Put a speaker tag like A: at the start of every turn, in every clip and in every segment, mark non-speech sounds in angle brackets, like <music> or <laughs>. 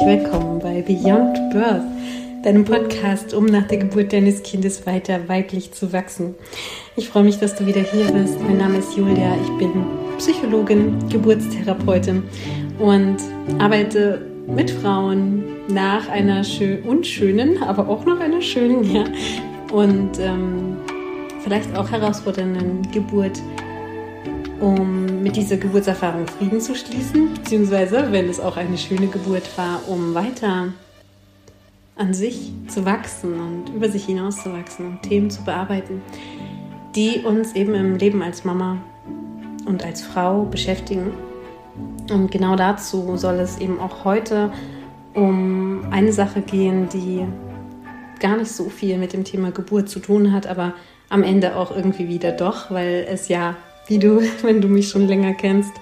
A: herzlich willkommen bei Beyond Birth, deinem Podcast, um nach der Geburt deines Kindes weiter weiblich zu wachsen. Ich freue mich, dass du wieder hier bist. Mein Name ist Julia, ich bin Psychologin, Geburtstherapeutin und arbeite mit Frauen nach einer schön unschönen, aber auch noch einer schönen, ja, und ähm, vielleicht auch herausfordernden Geburt um mit dieser Geburtserfahrung Frieden zu schließen, beziehungsweise, wenn es auch eine schöne Geburt war, um weiter an sich zu wachsen und über sich hinaus zu wachsen und Themen zu bearbeiten, die uns eben im Leben als Mama und als Frau beschäftigen. Und genau dazu soll es eben auch heute um eine Sache gehen, die gar nicht so viel mit dem Thema Geburt zu tun hat, aber am Ende auch irgendwie wieder doch, weil es ja wie du, <laughs> wenn du mich schon länger kennst,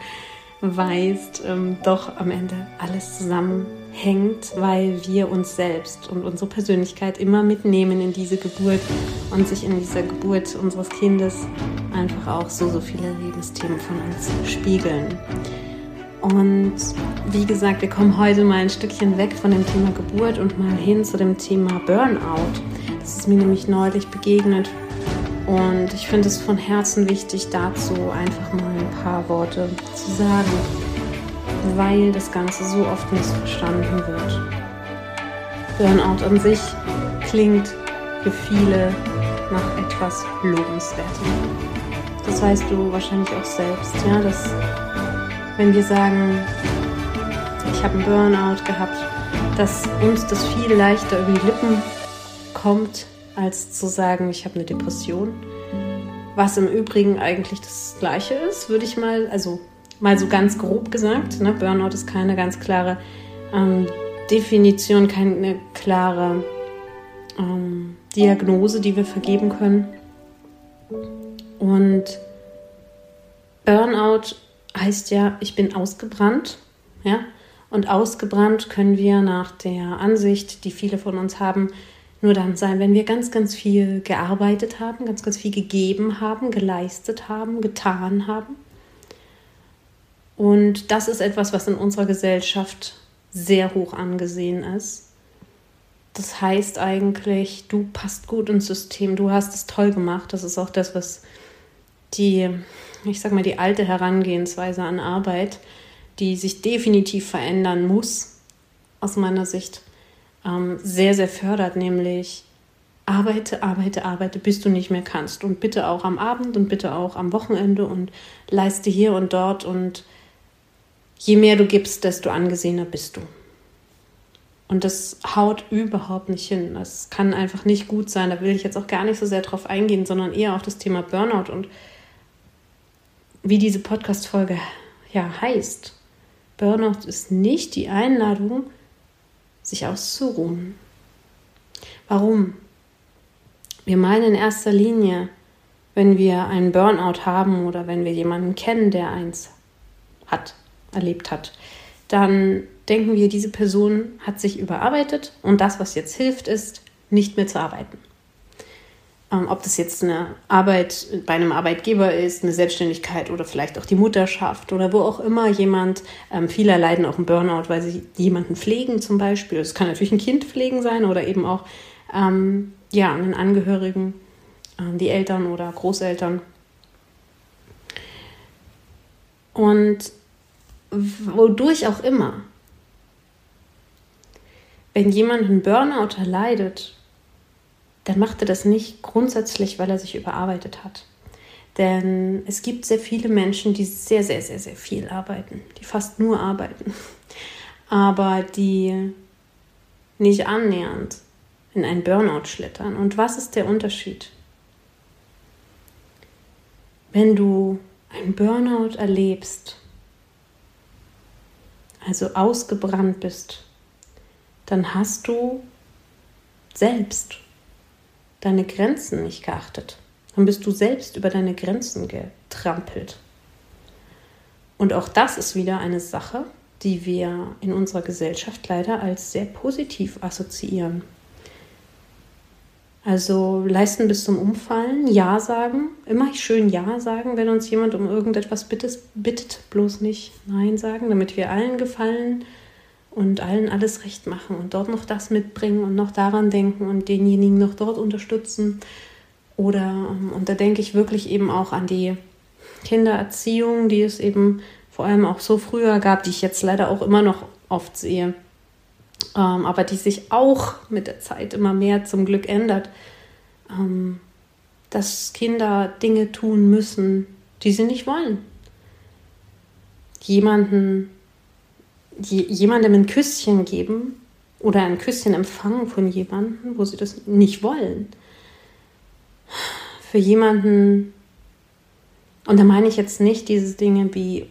A: weißt, ähm, doch am Ende alles zusammenhängt, weil wir uns selbst und unsere Persönlichkeit immer mitnehmen in diese Geburt und sich in dieser Geburt unseres Kindes einfach auch so, so viele Lebensthemen von uns spiegeln. Und wie gesagt, wir kommen heute mal ein Stückchen weg von dem Thema Geburt und mal hin zu dem Thema Burnout. Das ist mir nämlich neulich begegnet und ich finde es von Herzen wichtig, dazu einfach mal ein paar Worte zu sagen, weil das Ganze so oft missverstanden wird. Burnout an sich klingt für viele nach etwas Lobenswertem. Das weißt du wahrscheinlich auch selbst, ja, dass wenn wir sagen, ich habe einen Burnout gehabt, dass uns das viel leichter über die Lippen kommt, als zu sagen, ich habe eine Depression. Was im Übrigen eigentlich das Gleiche ist, würde ich mal, also mal so ganz grob gesagt. Ne? Burnout ist keine ganz klare ähm, Definition, keine klare ähm, Diagnose, die wir vergeben können. Und Burnout heißt ja, ich bin ausgebrannt. Ja? Und ausgebrannt können wir nach der Ansicht, die viele von uns haben, nur dann sein, wenn wir ganz, ganz viel gearbeitet haben, ganz, ganz viel gegeben haben, geleistet haben, getan haben. Und das ist etwas, was in unserer Gesellschaft sehr hoch angesehen ist. Das heißt eigentlich, du passt gut ins System, du hast es toll gemacht. Das ist auch das, was die, ich sag mal, die alte Herangehensweise an Arbeit, die sich definitiv verändern muss, aus meiner Sicht, ähm, sehr, sehr fördert, nämlich arbeite, arbeite, arbeite, bis du nicht mehr kannst. Und bitte auch am Abend und bitte auch am Wochenende und leiste hier und dort. Und je mehr du gibst, desto angesehener bist du. Und das haut überhaupt nicht hin. Das kann einfach nicht gut sein. Da will ich jetzt auch gar nicht so sehr drauf eingehen, sondern eher auf das Thema Burnout und wie diese Podcast-Folge ja heißt. Burnout ist nicht die Einladung, sich auszuruhen. Warum? Wir meinen in erster Linie, wenn wir einen Burnout haben oder wenn wir jemanden kennen, der eins hat, erlebt hat, dann denken wir, diese Person hat sich überarbeitet und das, was jetzt hilft, ist, nicht mehr zu arbeiten. Ähm, ob das jetzt eine Arbeit bei einem Arbeitgeber ist, eine Selbstständigkeit oder vielleicht auch die Mutterschaft oder wo auch immer jemand, ähm, viele leiden auch einen Burnout, weil sie jemanden pflegen zum Beispiel. Es kann natürlich ein Kind pflegen sein oder eben auch ähm, ja, einen Angehörigen, äh, die Eltern oder Großeltern. Und wodurch auch immer, wenn jemand einen Burnout erleidet, dann macht er das nicht grundsätzlich, weil er sich überarbeitet hat. Denn es gibt sehr viele Menschen, die sehr, sehr, sehr, sehr viel arbeiten, die fast nur arbeiten, <laughs> aber die nicht annähernd in einen Burnout schlittern. Und was ist der Unterschied? Wenn du einen Burnout erlebst, also ausgebrannt bist, dann hast du selbst deine Grenzen nicht geachtet. Dann bist du selbst über deine Grenzen getrampelt. Und auch das ist wieder eine Sache, die wir in unserer Gesellschaft leider als sehr positiv assoziieren. Also leisten bis zum Umfallen, Ja sagen, immer schön Ja sagen, wenn uns jemand um irgendetwas bittet, bittet, bloß nicht Nein sagen, damit wir allen gefallen und allen alles recht machen und dort noch das mitbringen und noch daran denken und denjenigen noch dort unterstützen. Oder, ähm, und da denke ich wirklich eben auch an die Kindererziehung, die es eben vor allem auch so früher gab, die ich jetzt leider auch immer noch oft sehe, ähm, aber die sich auch mit der Zeit immer mehr zum Glück ändert, ähm, dass Kinder Dinge tun müssen, die sie nicht wollen. Jemanden, jemandem ein Küsschen geben oder ein Küsschen empfangen von jemandem, wo sie das nicht wollen. Für jemanden, und da meine ich jetzt nicht diese Dinge wie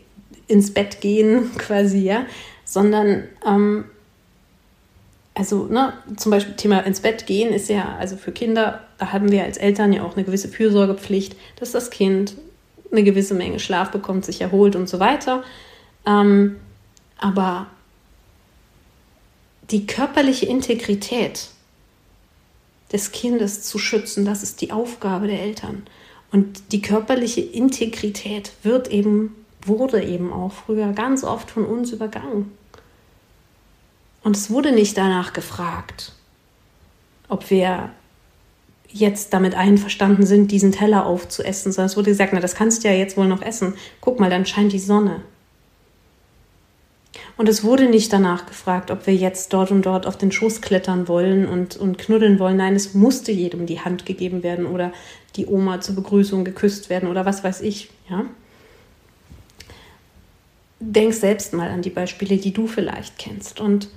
A: ins Bett gehen <laughs> quasi, ja, sondern ähm, also ne, zum Beispiel Thema ins Bett gehen ist ja, also für Kinder, da haben wir als Eltern ja auch eine gewisse Fürsorgepflicht, dass das Kind eine gewisse Menge Schlaf bekommt, sich erholt und so weiter. Ähm, aber die körperliche Integrität des Kindes zu schützen, das ist die Aufgabe der Eltern. Und die körperliche Integrität wird eben, wurde eben auch früher ganz oft von uns übergangen. Und es wurde nicht danach gefragt, ob wir jetzt damit einverstanden sind, diesen Teller aufzuessen, sondern es wurde gesagt, na, das kannst du ja jetzt wohl noch essen. Guck mal, dann scheint die Sonne. Und es wurde nicht danach gefragt, ob wir jetzt dort und dort auf den Schoß klettern wollen und, und knuddeln wollen. Nein, es musste jedem die Hand gegeben werden oder die Oma zur Begrüßung geküsst werden oder was weiß ich. Ja? Denk selbst mal an die Beispiele, die du vielleicht kennst. Und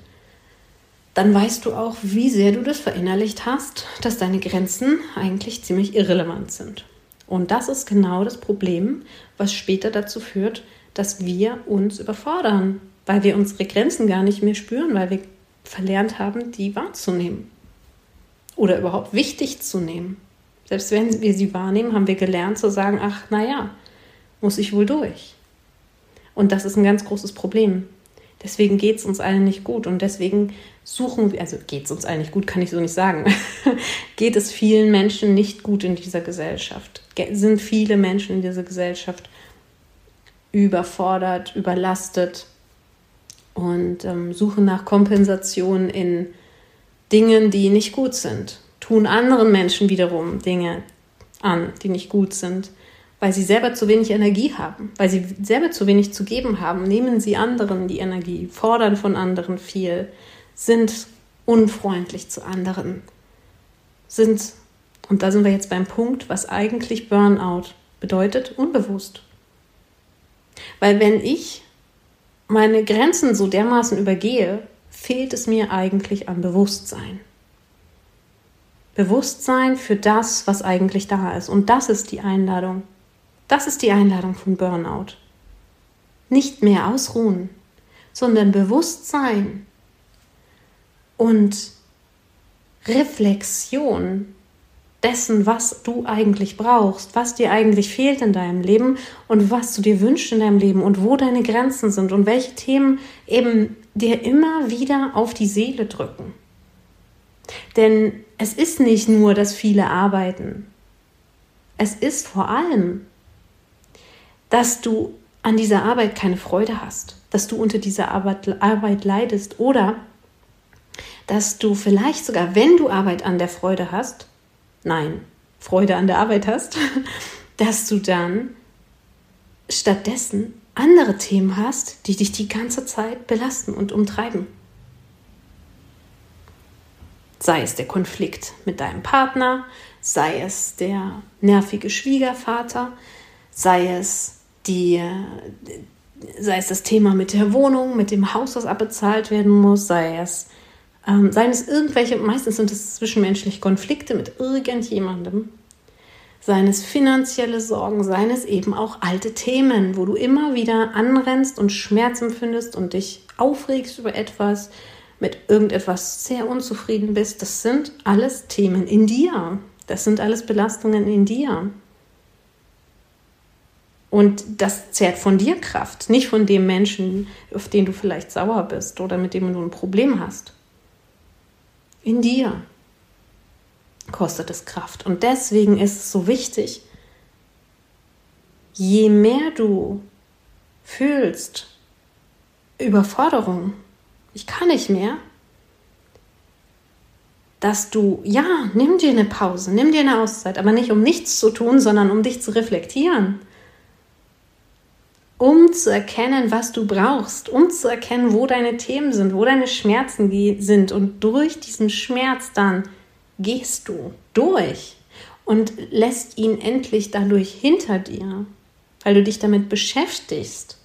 A: dann weißt du auch, wie sehr du das verinnerlicht hast, dass deine Grenzen eigentlich ziemlich irrelevant sind. Und das ist genau das Problem, was später dazu führt, dass wir uns überfordern, weil wir unsere Grenzen gar nicht mehr spüren, weil wir verlernt haben, die wahrzunehmen oder überhaupt wichtig zu nehmen. Selbst wenn wir sie wahrnehmen, haben wir gelernt zu sagen, ach, naja, muss ich wohl durch. Und das ist ein ganz großes Problem. Deswegen geht es uns allen nicht gut und deswegen suchen wir, also geht es uns allen nicht gut, kann ich so nicht sagen, <laughs> geht es vielen Menschen nicht gut in dieser Gesellschaft. Sind viele Menschen in dieser Gesellschaft überfordert, überlastet und ähm, suchen nach Kompensation in Dingen, die nicht gut sind. Tun anderen Menschen wiederum Dinge an, die nicht gut sind weil sie selber zu wenig Energie haben, weil sie selber zu wenig zu geben haben, nehmen sie anderen die Energie, fordern von anderen viel, sind unfreundlich zu anderen, sind, und da sind wir jetzt beim Punkt, was eigentlich Burnout bedeutet, unbewusst. Weil wenn ich meine Grenzen so dermaßen übergehe, fehlt es mir eigentlich an Bewusstsein. Bewusstsein für das, was eigentlich da ist. Und das ist die Einladung. Das ist die Einladung von Burnout. Nicht mehr ausruhen, sondern Bewusstsein und Reflexion dessen, was du eigentlich brauchst, was dir eigentlich fehlt in deinem Leben und was du dir wünschst in deinem Leben und wo deine Grenzen sind und welche Themen eben dir immer wieder auf die Seele drücken. Denn es ist nicht nur, dass viele arbeiten. Es ist vor allem, dass du an dieser Arbeit keine Freude hast, dass du unter dieser Arbeit, Arbeit leidest oder dass du vielleicht sogar, wenn du Arbeit an der Freude hast, nein, Freude an der Arbeit hast, <laughs> dass du dann stattdessen andere Themen hast, die dich die ganze Zeit belasten und umtreiben. Sei es der Konflikt mit deinem Partner, sei es der nervige Schwiegervater, sei es die, sei es das Thema mit der Wohnung, mit dem Haus, das abbezahlt werden muss, sei es, ähm, seien es irgendwelche, meistens sind es zwischenmenschliche Konflikte mit irgendjemandem, seien es finanzielle Sorgen, seien es eben auch alte Themen, wo du immer wieder anrennst und Schmerz empfindest und dich aufregst über etwas, mit irgendetwas sehr unzufrieden bist. Das sind alles Themen in dir. Das sind alles Belastungen in dir. Und das zehrt von dir Kraft, nicht von dem Menschen, auf den du vielleicht sauer bist oder mit dem du ein Problem hast. In dir kostet es Kraft. Und deswegen ist es so wichtig, je mehr du fühlst Überforderung, ich kann nicht mehr, dass du, ja, nimm dir eine Pause, nimm dir eine Auszeit, aber nicht um nichts zu tun, sondern um dich zu reflektieren. Um zu erkennen, was du brauchst, um zu erkennen, wo deine Themen sind, wo deine Schmerzen sind. Und durch diesen Schmerz dann gehst du durch und lässt ihn endlich dadurch hinter dir, weil du dich damit beschäftigst.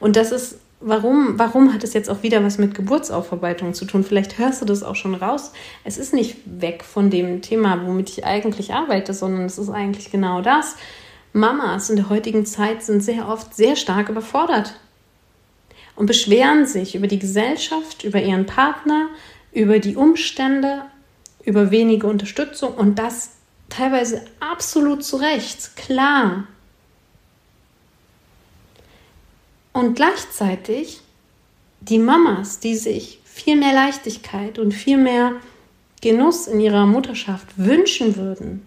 A: Und das ist warum, warum hat es jetzt auch wieder was mit Geburtsaufarbeitung zu tun? Vielleicht hörst du das auch schon raus. Es ist nicht weg von dem Thema, womit ich eigentlich arbeite, sondern es ist eigentlich genau das. Mamas in der heutigen Zeit sind sehr oft sehr stark überfordert und beschweren sich über die Gesellschaft, über ihren Partner, über die Umstände, über wenige Unterstützung und das teilweise absolut zu Recht, klar. Und gleichzeitig die Mamas, die sich viel mehr Leichtigkeit und viel mehr Genuss in ihrer Mutterschaft wünschen würden,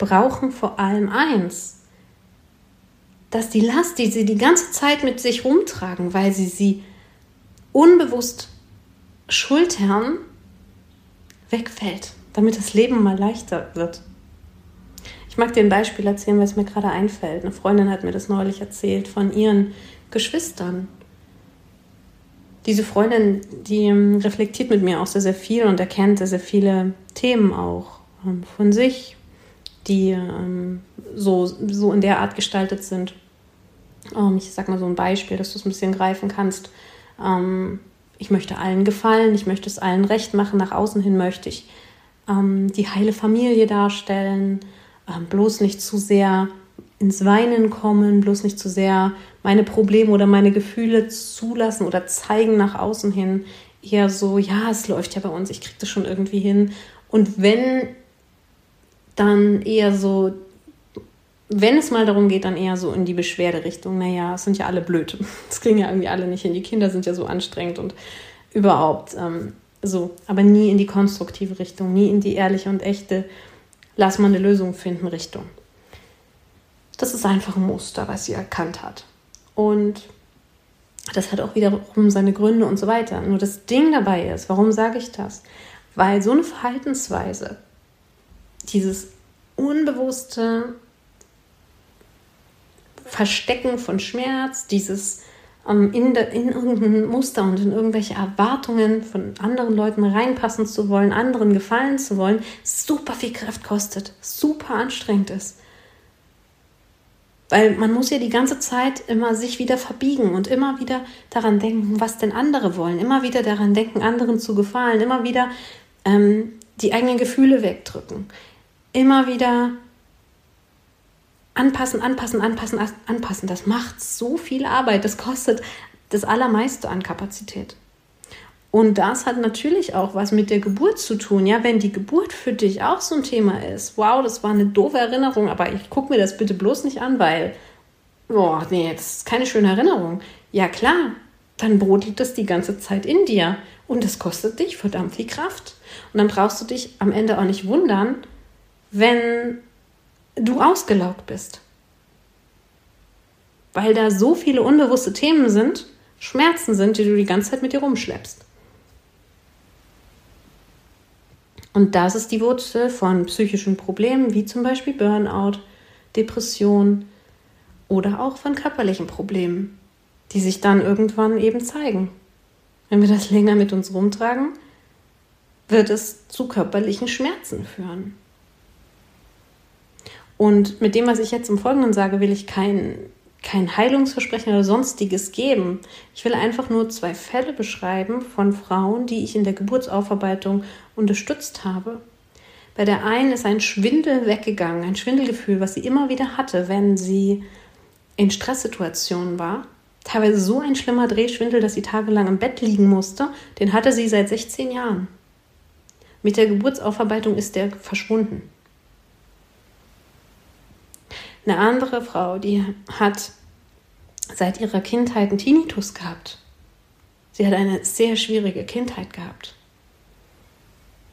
A: brauchen vor allem eins, dass die Last, die sie die ganze Zeit mit sich rumtragen, weil sie sie unbewusst schultern, wegfällt, damit das Leben mal leichter wird. Ich mag dir ein Beispiel erzählen, weil es mir gerade einfällt. Eine Freundin hat mir das neulich erzählt von ihren Geschwistern. Diese Freundin, die ähm, reflektiert mit mir auch sehr, sehr viel und erkennt sehr, sehr viele Themen auch ähm, von sich, die ähm, so, so in der Art gestaltet sind. ich sag mal so ein Beispiel, dass du es ein bisschen greifen kannst. ich möchte allen gefallen, ich möchte es allen recht machen, nach außen hin möchte ich die heile Familie darstellen, ähm, bloß nicht zu sehr ins Weinen kommen, bloß nicht zu sehr meine Probleme oder meine Gefühle zulassen oder zeigen nach außen hin. Eher so, ja, es läuft ja bei uns, ich kriege das schon irgendwie hin. Und wenn, dann eher so, wenn es mal darum geht, dann eher so in die Beschwerderichtung. Naja, es sind ja alle blöd. <laughs> Das kriegen ja irgendwie alle nicht hin. Die Kinder sind ja so anstrengend und überhaupt ähm, so. Aber nie in die konstruktive Richtung, nie in die ehrliche und echte lass mal eine Lösung finden Richtung. Das ist einfach ein Muster, was sie erkannt hat. Und das hat auch wiederum seine Gründe und so weiter. Nur das Ding dabei ist, warum sage ich das? Weil so eine Verhaltensweise, dieses unbewusste Verstecken von Schmerz, dieses um in, de, in irgendein Muster und in irgendwelche Erwartungen von anderen Leuten reinpassen zu wollen, anderen gefallen zu wollen, super viel Kraft kostet, super anstrengend ist. Weil man muss ja die ganze Zeit immer sich wieder verbiegen und immer wieder daran denken, was denn andere wollen, immer wieder daran denken, anderen zu gefallen, immer wieder ähm, die eigenen Gefühle wegdrücken, immer wieder anpassen, anpassen, anpassen, anpassen. Das macht so viel Arbeit. Das kostet das Allermeiste an Kapazität. Und das hat natürlich auch was mit der Geburt zu tun. Ja, wenn die Geburt für dich auch so ein Thema ist, wow, das war eine doofe Erinnerung, aber ich gucke mir das bitte bloß nicht an, weil, boah, nee, das ist keine schöne Erinnerung. Ja, klar, dann brodelt das die ganze Zeit in dir und das kostet dich verdammt viel Kraft. Und dann brauchst du dich am Ende auch nicht wundern, wenn du ausgelaugt bist. Weil da so viele unbewusste Themen sind, Schmerzen sind, die du die ganze Zeit mit dir rumschleppst. Und das ist die Wurzel von psychischen Problemen, wie zum Beispiel Burnout, Depression oder auch von körperlichen Problemen, die sich dann irgendwann eben zeigen. Wenn wir das länger mit uns rumtragen, wird es zu körperlichen Schmerzen führen. Und mit dem, was ich jetzt im Folgenden sage, will ich kein, kein Heilungsversprechen oder sonstiges geben. Ich will einfach nur zwei Fälle beschreiben von Frauen, die ich in der Geburtsaufarbeitung unterstützt habe. Bei der einen ist ein Schwindel weggegangen, ein Schwindelgefühl, was sie immer wieder hatte, wenn sie in Stresssituationen war. Teilweise so ein schlimmer Drehschwindel, dass sie tagelang im Bett liegen musste. Den hatte sie seit 16 Jahren. Mit der Geburtsaufarbeitung ist der verschwunden. Eine andere Frau, die hat seit ihrer Kindheit einen Tinnitus gehabt. Sie hat eine sehr schwierige Kindheit gehabt.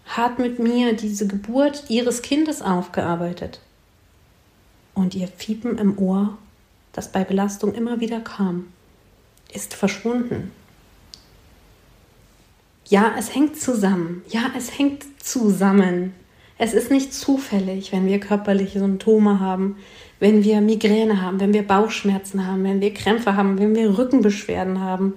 A: Hat mit mir diese Geburt ihres Kindes aufgearbeitet. Und ihr Fiepen im Ohr, das bei Belastung immer wieder kam, ist verschwunden. Ja, es hängt zusammen. Ja, es hängt zusammen. Es ist nicht zufällig, wenn wir körperliche Symptome haben, wenn wir Migräne haben, wenn wir Bauchschmerzen haben, wenn wir Krämpfe haben, wenn wir Rückenbeschwerden haben.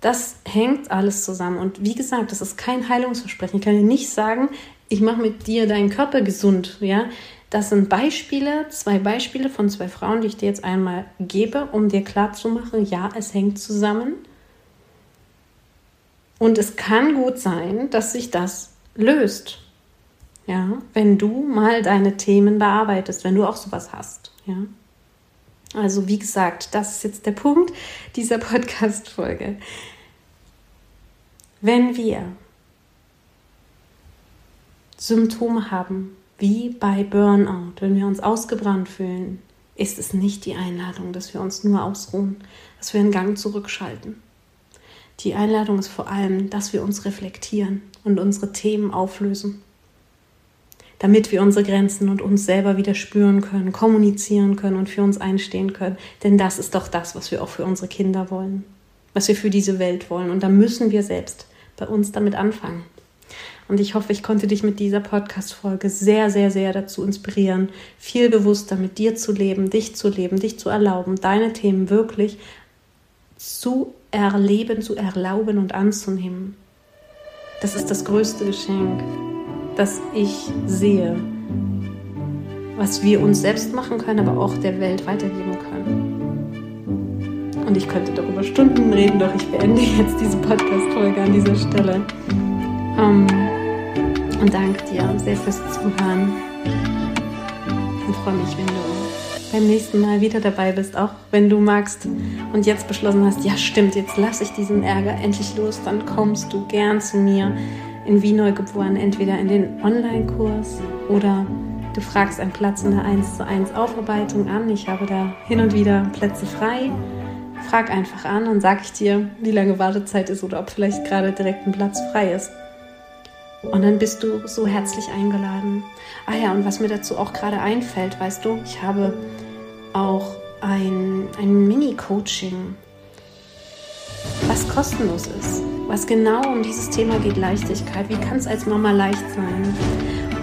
A: Das hängt alles zusammen. Und wie gesagt, das ist kein Heilungsversprechen. Ich kann dir nicht sagen, ich mache mit dir deinen Körper gesund. Ja, das sind Beispiele, zwei Beispiele von zwei Frauen, die ich dir jetzt einmal gebe, um dir klarzumachen, ja, es hängt zusammen. Und es kann gut sein, dass sich das löst. Ja, wenn du mal deine Themen bearbeitest, wenn du auch sowas hast. Ja. Also, wie gesagt, das ist jetzt der Punkt dieser Podcast-Folge. Wenn wir Symptome haben, wie bei Burnout, wenn wir uns ausgebrannt fühlen, ist es nicht die Einladung, dass wir uns nur ausruhen, dass wir einen Gang zurückschalten. Die Einladung ist vor allem, dass wir uns reflektieren und unsere Themen auflösen, damit wir unsere Grenzen und uns selber wieder spüren können, kommunizieren können und für uns einstehen können. Denn das ist doch das, was wir auch für unsere Kinder wollen, was wir für diese Welt wollen. Und da müssen wir selbst bei uns damit anfangen. Und ich hoffe, ich konnte dich mit dieser Podcast-Folge sehr, sehr, sehr dazu inspirieren, viel bewusster mit dir zu leben, dich zu leben, dich zu erlauben, deine Themen wirklich zu erleben, zu erlauben und anzunehmen. Das ist das größte Geschenk, das ich sehe, was wir uns selbst machen können, aber auch der Welt weitergeben können. Und ich könnte darüber Stunden reden, doch ich beende jetzt diese Podcast-Folge an dieser Stelle. Ähm, und danke dir sehr fürs Zuhören. Und freue mich, wenn du beim nächsten Mal wieder dabei bist, auch wenn du magst und jetzt beschlossen hast, ja stimmt, jetzt lasse ich diesen Ärger endlich los, dann kommst du gern zu mir in Wie Neugeboren, entweder in den Online-Kurs oder du fragst einen Platz in der 1 zu 1 Aufarbeitung an. Ich habe da hin und wieder Plätze frei. Frag einfach an und sag ich dir, wie lange Wartezeit ist oder ob vielleicht gerade direkt ein Platz frei ist. Und dann bist du so herzlich eingeladen. Ah ja, und was mir dazu auch gerade einfällt, weißt du, ich habe auch ein, ein Mini-Coaching, was kostenlos ist, was genau um dieses Thema geht, Leichtigkeit. Wie kann es als Mama leicht sein?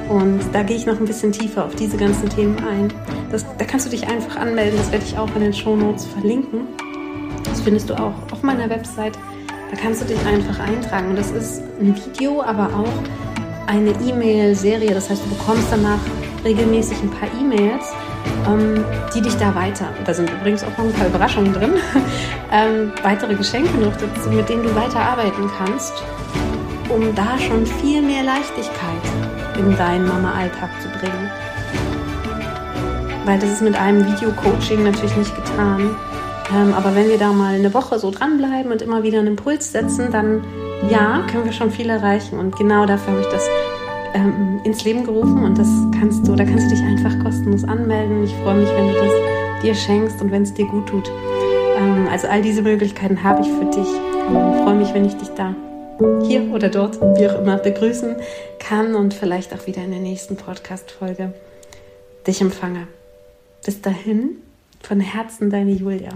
A: Und da gehe ich noch ein bisschen tiefer auf diese ganzen Themen ein. Das, da kannst du dich einfach anmelden, das werde ich auch in den Show Notes verlinken. Das findest du auch auf meiner Website da kannst du dich einfach eintragen. Das ist ein Video, aber auch eine E-Mail-Serie. Das heißt, du bekommst danach regelmäßig ein paar E-Mails, ähm, die dich da weiter, da sind übrigens auch noch ein paar Überraschungen drin, <laughs> ähm, weitere Geschenke noch dazu, mit denen du weiterarbeiten kannst, um da schon viel mehr Leichtigkeit in deinen Mama-Alltag zu bringen. Weil das ist mit einem Video-Coaching natürlich nicht getan. Ähm, aber wenn wir da mal eine Woche so dranbleiben und immer wieder einen Impuls setzen, dann ja, können wir schon viel erreichen. Und genau dafür habe ich das ähm, ins Leben gerufen und das kannst du, da kannst du dich einfach kostenlos anmelden. Ich freue mich, wenn du das dir schenkst und wenn es dir gut tut. Ähm, also all diese Möglichkeiten habe ich für dich und freue mich, wenn ich dich da hier oder dort, wie auch immer, begrüßen kann und vielleicht auch wieder in der nächsten Podcast-Folge dich empfange. Bis dahin, von Herzen deine Julia.